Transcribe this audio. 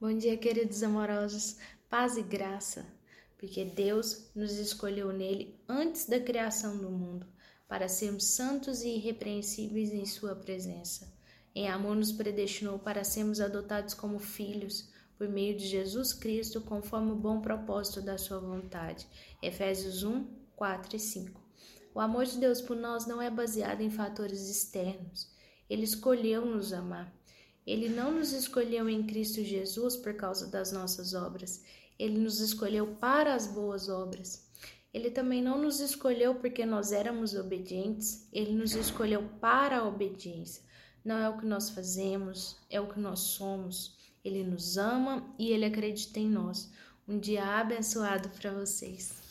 Bom dia, queridos amorosos, paz e graça, porque Deus nos escolheu nele antes da criação do mundo, para sermos santos e irrepreensíveis em Sua presença. Em amor, nos predestinou para sermos adotados como filhos por meio de Jesus Cristo, conforme o bom propósito da Sua vontade. Efésios 1, 4 e 5. O amor de Deus por nós não é baseado em fatores externos. Ele escolheu nos amar. Ele não nos escolheu em Cristo Jesus por causa das nossas obras. Ele nos escolheu para as boas obras. Ele também não nos escolheu porque nós éramos obedientes, ele nos escolheu para a obediência. Não é o que nós fazemos, é o que nós somos. Ele nos ama e ele acredita em nós. Um dia abençoado para vocês.